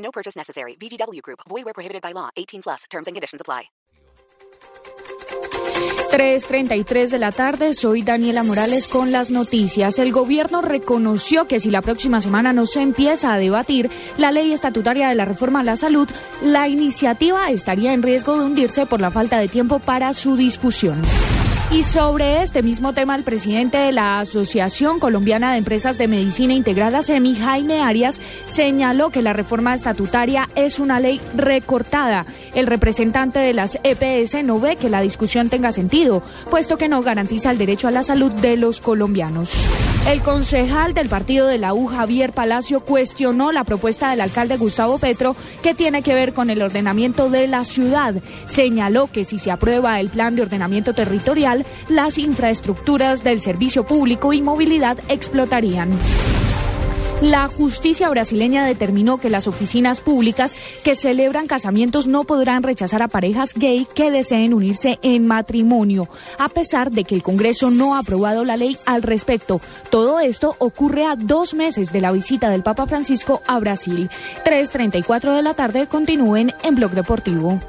No purchase necessary. VGW Group. Void where prohibited by law. 18 plus. Terms and conditions apply. 3.33 de la tarde, soy Daniela Morales con las noticias. El gobierno reconoció que si la próxima semana no se empieza a debatir la ley estatutaria de la reforma a la salud, la iniciativa estaría en riesgo de hundirse por la falta de tiempo para su discusión. Y sobre este mismo tema, el presidente de la Asociación Colombiana de Empresas de Medicina Integral, ASEMI, Jaime Arias, señaló que la reforma estatutaria es una ley recortada. El representante de las EPS no ve que la discusión tenga sentido, puesto que no garantiza el derecho a la salud de los colombianos. El concejal del partido de la U, Javier Palacio, cuestionó la propuesta del alcalde Gustavo Petro que tiene que ver con el ordenamiento de la ciudad. Señaló que si se aprueba el plan de ordenamiento territorial, las infraestructuras del servicio público y movilidad explotarían. La justicia brasileña determinó que las oficinas públicas que celebran casamientos no podrán rechazar a parejas gay que deseen unirse en matrimonio, a pesar de que el Congreso no ha aprobado la ley al respecto. Todo esto ocurre a dos meses de la visita del Papa Francisco a Brasil. 3.34 de la tarde continúen en Blog Deportivo.